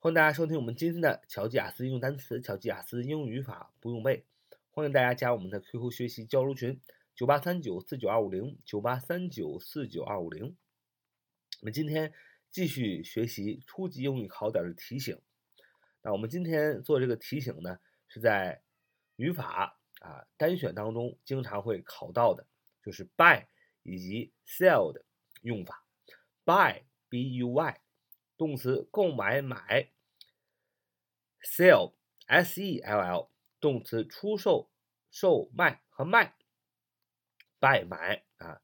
欢迎大家收听我们今天的乔吉雅思应用单词、乔吉雅思应用语法不用背。欢迎大家加我们的 QQ 学习交流群：九八三九四九二五零九八三九四九二五零。我们今天继续学习初级英语考点的题型。那我们今天做这个题型呢，是在语法啊单选当中经常会考到的，就是 by 以及 sell 的用法。by b u y 动词购买买，sell s e l l 动词出售售卖和卖，buy 买啊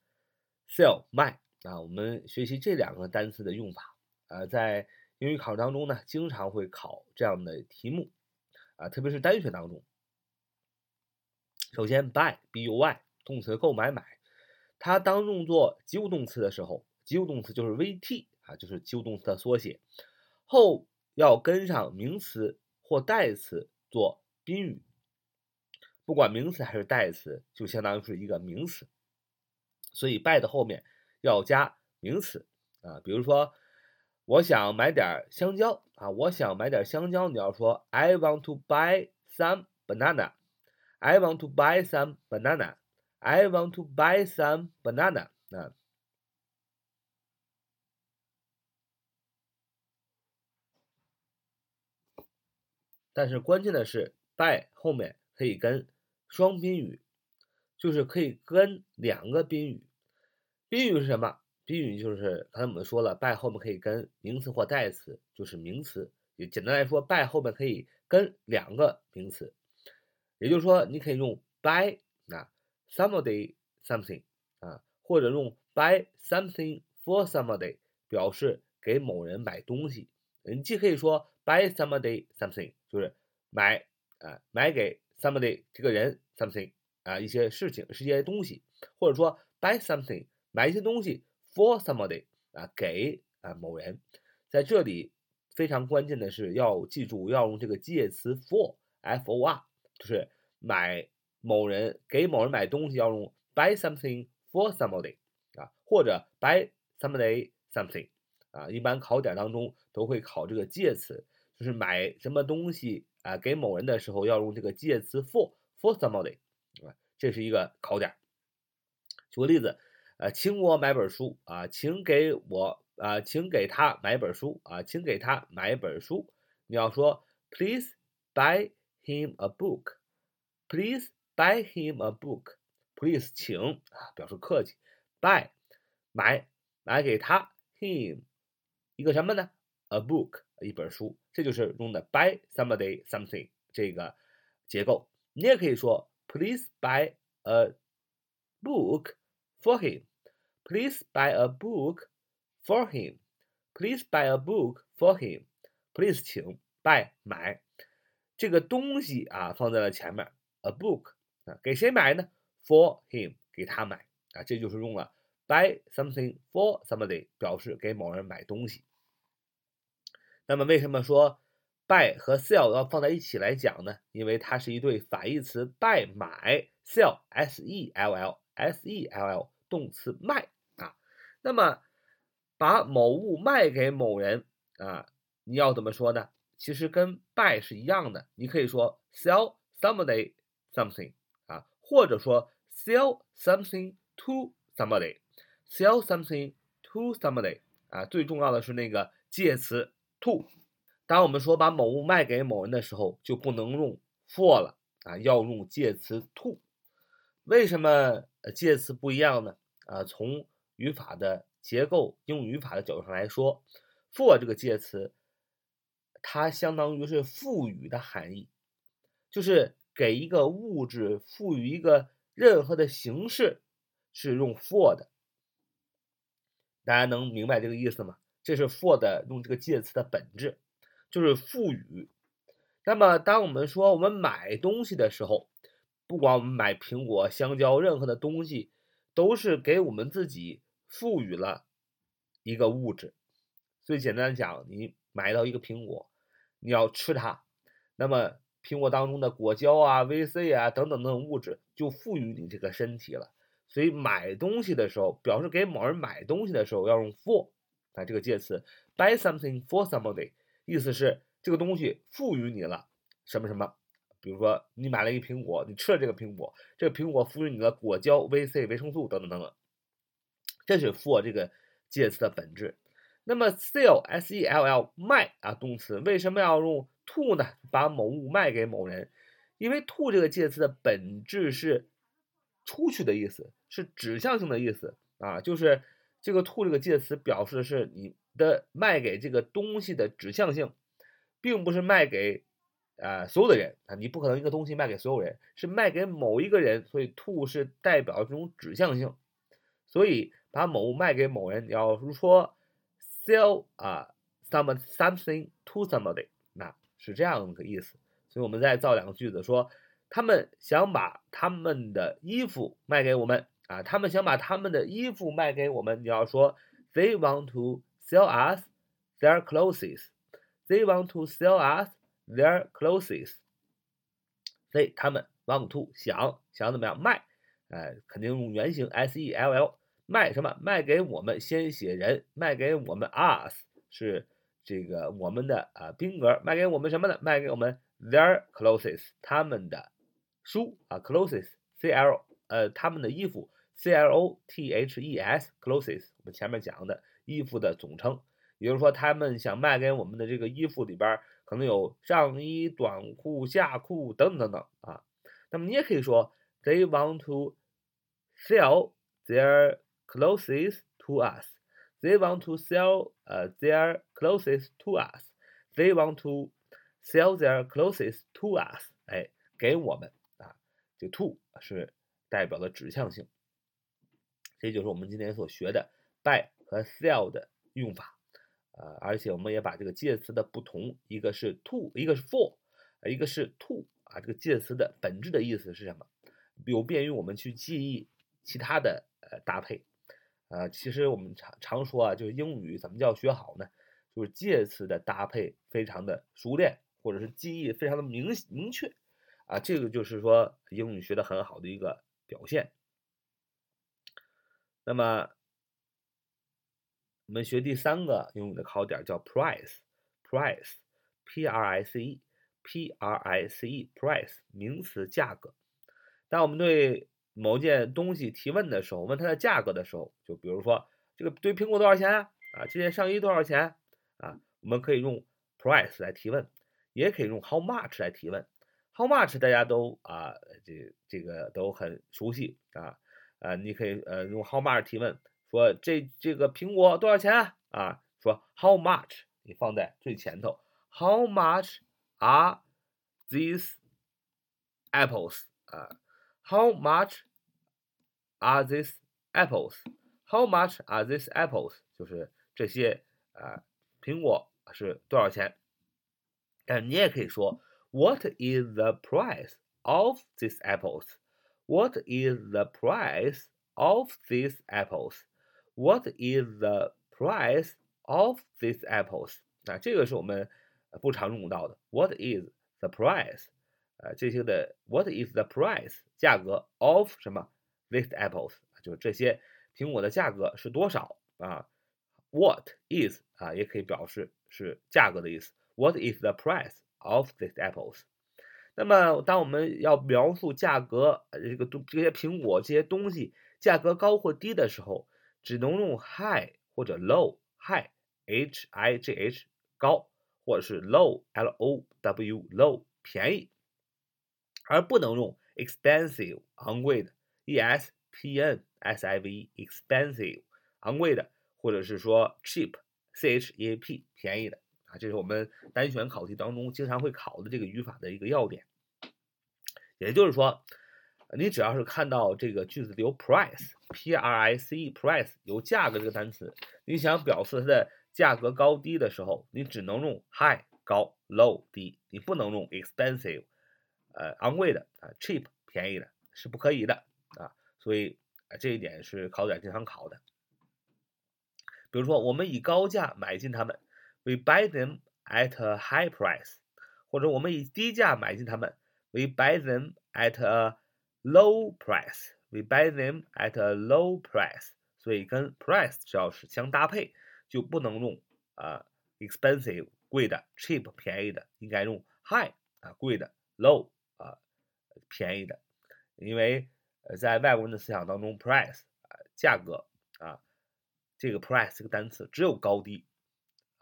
，sell 卖啊，我们学习这两个单词的用法啊，在英语考试当中呢，经常会考这样的题目啊，特别是单选当中。首先，buy b u y 动词购买买，它当用作及物动词的时候，及物动词就是 v t。啊，就是及物动词的缩写，后要跟上名词或代词做宾语，不管名词还是代词，就相当于是一个名词。所以 by 的后面要加名词啊，比如说我想买点香蕉啊，我想买点香蕉，你要说 I want to buy some banana，I want to buy some banana，I want to buy some banana 啊。但是关键的是，by 后面可以跟双宾语，就是可以跟两个宾语。宾语是什么？宾语就是刚才我们说了，by 后面可以跟名词或代词，就是名词。也简单来说，by 后面可以跟两个名词。也就是说，你可以用 by 啊，somebody something 啊，或者用 by something for somebody 表示给某人买东西。你既可以说 buy somebody something，就是买啊买给 somebody 这个人 something 啊一些事情是一些东西，或者说 buy something 买一些东西 for somebody 啊给啊某人，在这里非常关键的是要记住要用这个介词 for f o r，就是买某人给某人买东西要用 buy something for somebody 啊或者 buy somebody something。啊，一般考点当中都会考这个介词，是买什么东西啊，给某人的时候要用这个介词 for for somebody，啊，这是一个考点。举个例子，呃，请我买本书啊，请给我啊，请给他买本书啊，请给他买本书。你要说 Please buy him a book. Please buy him a book. Please，请啊，表示客气。buy 买买给他 him。一个什么呢？A book，一本书，这就是用的 buy somebody something 这个结构。你也可以说，Please buy a book for him. Please buy a book for him. Please buy a book for him. Please，请 buy 买这个东西啊，放在了前面。A book 啊，给谁买呢？For him，给他买啊，这就是用了。buy something for somebody 表示给某人买东西。那么为什么说 buy 和 sell 要放在一起来讲呢？因为它是一对反义词，buy 买，sell s e l l s e l l 动词卖啊。那么把某物卖给某人啊，你要怎么说呢？其实跟 buy 是一样的，你可以说 sell somebody something 啊，或者说 sell something to somebody。Sell something to somebody 啊，最重要的是那个介词 to。当我们说把某物卖给某人的时候，就不能用 for 了啊，要用介词 to。为什么介词不一样呢？啊，从语法的结构、英语语法的角度上来说，for 这个介词，它相当于是赋予的含义，就是给一个物质赋予一个任何的形式，是用 for 的。大家能明白这个意思吗？这是 for 的用这个介词的本质，就是赋予。那么，当我们说我们买东西的时候，不管我们买苹果、香蕉，任何的东西，都是给我们自己赋予了一个物质。最简单的讲，你买到一个苹果，你要吃它，那么苹果当中的果胶啊、VC 啊等等等物质就赋予你这个身体了。所以买东西的时候，表示给某人买东西的时候要用 for 啊这个介词，buy something for somebody，意思是这个东西赋予你了什么什么。比如说你买了一苹果，你吃了这个苹果，这个苹果赋予你的果胶、VC、维生素等等等等，这是 for 这个介词的本质。那么 sell s e l l 卖啊动词为什么要用 to 呢？把某物卖给某人，因为 to 这个介词的本质是出去的意思，是指向性的意思啊，就是这个 to 这个介词表示的是你的卖给这个东西的指向性，并不是卖给。啊，所有的人啊，你不可能一个东西卖给所有人，是卖给某一个人，所以 to 是代表这种指向性，所以把某物卖给某人，你要如说 sell 啊 some something to somebody，那是这样的意思。所以我们再造两个句子，说他们想把他们的衣服卖给我们啊，他们想把他们的衣服卖给我们，你要说 they want to sell us their clothes，they want to sell us。Their clothes，所以他们 want to 想想怎么样卖，哎，肯定用原形 s e l l 卖什么？卖给我们先写人，卖给我们 us 是这个我们的啊宾格，卖给我们什么呢？卖给我们 their clothes，他们的书啊 clothes c l 呃他们的衣服 c l o t h e s clothes，我们前面讲的衣服的总称，也就是说他们想卖给我们的这个衣服里边。可能有上衣、短裤、夏裤等等等啊。那么你也可以说，They want to sell their clothes to us. They want to sell 呃 their clothes to us. They want to sell their clothes to us. 哎，给我们啊，这 to 是 代表的指向性。这就是我们今天所学的 by 和 sell 的用法。呃，而且我们也把这个介词的不同，一个是 to，一个是 for，一个是 to 啊，这个介词的本质的意思是什么？有便于我们去记忆其他的呃搭配。呃，其实我们常常说啊，就是英语怎么叫学好呢？就是介词的搭配非常的熟练，或者是记忆非常的明明确啊，这个就是说英语学的很好的一个表现。那么。我们学第三个英语的考点叫 price，price，p r i c e，p r i c e，price，名词价格。当我们对某件东西提问的时候，问它的价格的时候，就比如说这个对苹果多少钱啊？啊，这件上衣多少钱啊？我们可以用 price 来提问，也可以用 how much 来提问。How much 大家都啊，这这个都很熟悉啊，啊，你可以呃用 how much 提问。说这这个苹果多少钱啊？说 How much？你放在最前头。How much are these apples？啊，How much are these apples？How much are these apples？就是这些啊，苹果是多少钱？但你也可以说 What is the price of these apples？What is the price of these apples？What is the price of these apples？啊，这个是我们不常用到的。What is the price？啊，这些的 What is the price？价格 of 什么？These apples？就是这些苹果的价格是多少啊？What is 啊，也可以表示是价格的意思。What is the price of these apples？那么，当我们要描述价格，这个东这些苹果这些东西价格高或低的时候，只能用 high 或者 low，high h i g h 高，或者是 low l o w low 便宜，而不能用 expensive 昂贵的 e s p n s i v e expensive 昂贵的，或者是说 cheap c h e a p 便宜的这是我们单选考题当中经常会考的这个语法的一个要点，也就是说。你只要是看到这个句子里有 price，p r i c e，price 有价格这个单词，你想表示它的价格高低的时候，你只能用 high 高，low 低，你不能用 expensive，呃昂贵的啊，cheap 便宜的是不可以的啊，所以啊这一点是考点经常考的。比如说我们以高价买进它们，we buy them at a high price，或者我们以低价买进它们，we buy them at a Low price, we buy them at a low price. 所以跟 price 只要是相搭配，就不能用啊 expensive 贵的，cheap 便宜的，应该用 high 啊，贵的，low 啊，便宜的。因为，在外国人的思想当中，price 啊，价格啊，这个 price 这个单词只有高低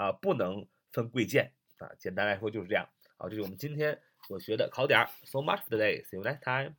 啊，不能分贵贱啊。简单来说就是这样。好，这是我们今天所学的考点。So much for today. See you next time.